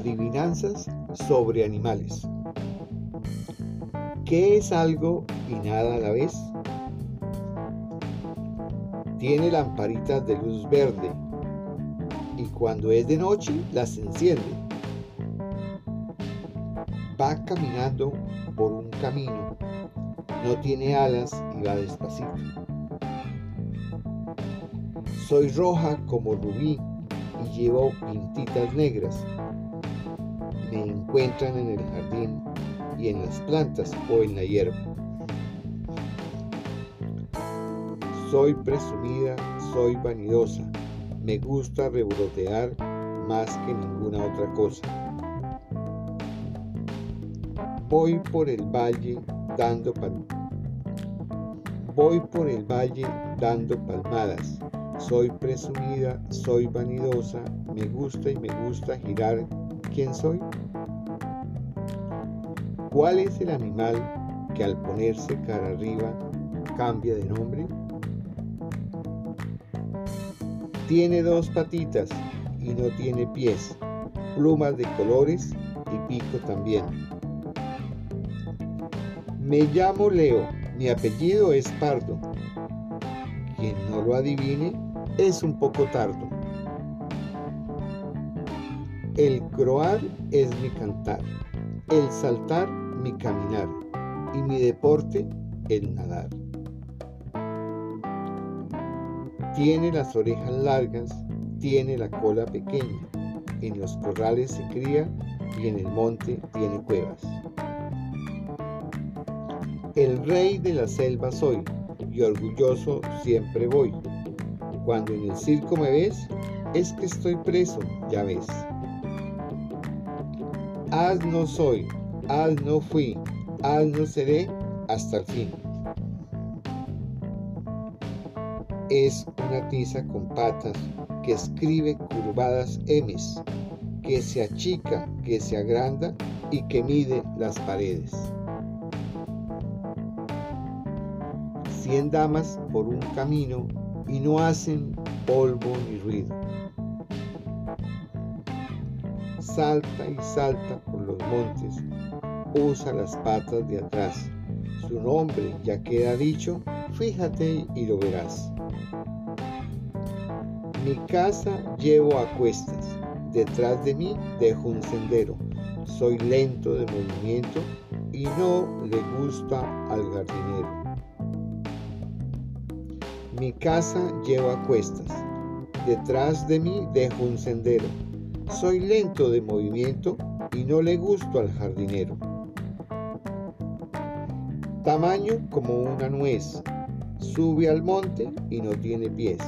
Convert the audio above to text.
Adivinanzas sobre animales. ¿Qué es algo y nada a la vez? Tiene lamparitas de luz verde y cuando es de noche las enciende. Va caminando por un camino, no tiene alas y va despacito. Soy roja como rubí y llevo pintitas negras. Me encuentran en el jardín y en las plantas o en la hierba. Soy presumida, soy vanidosa, me gusta revolotear más que ninguna otra cosa. Voy por el valle dando Voy por el valle dando palmadas. Soy presumida, soy vanidosa, me gusta y me gusta girar. ¿Quién soy? ¿Cuál es el animal que al ponerse cara arriba cambia de nombre? Tiene dos patitas y no tiene pies, plumas de colores y pico también. Me llamo Leo, mi apellido es Pardo. Quien no lo adivine es un poco tardo. El croar es mi cantar, el saltar mi caminar y mi deporte el nadar. Tiene las orejas largas, tiene la cola pequeña. En los corrales se cría y en el monte tiene cuevas. El rey de la selva soy y orgulloso siempre voy. Cuando en el circo me ves, es que estoy preso, ya ves. Haz no soy, haz no fui, haz no seré hasta el fin. es una tiza con patas que escribe curvadas M's, que se achica, que se agranda y que mide las paredes. Cien damas por un camino y no hacen polvo Salta y salta por los montes, usa las patas de atrás. Su nombre ya queda dicho, fíjate y lo verás. Mi casa llevo a cuestas, detrás de mí dejo un sendero. Soy lento de movimiento y no le gusta al jardinero. Mi casa llevo a cuestas, detrás de mí dejo un sendero. Soy lento de movimiento y no le gusto al jardinero. Tamaño como una nuez. Sube al monte y no tiene pies.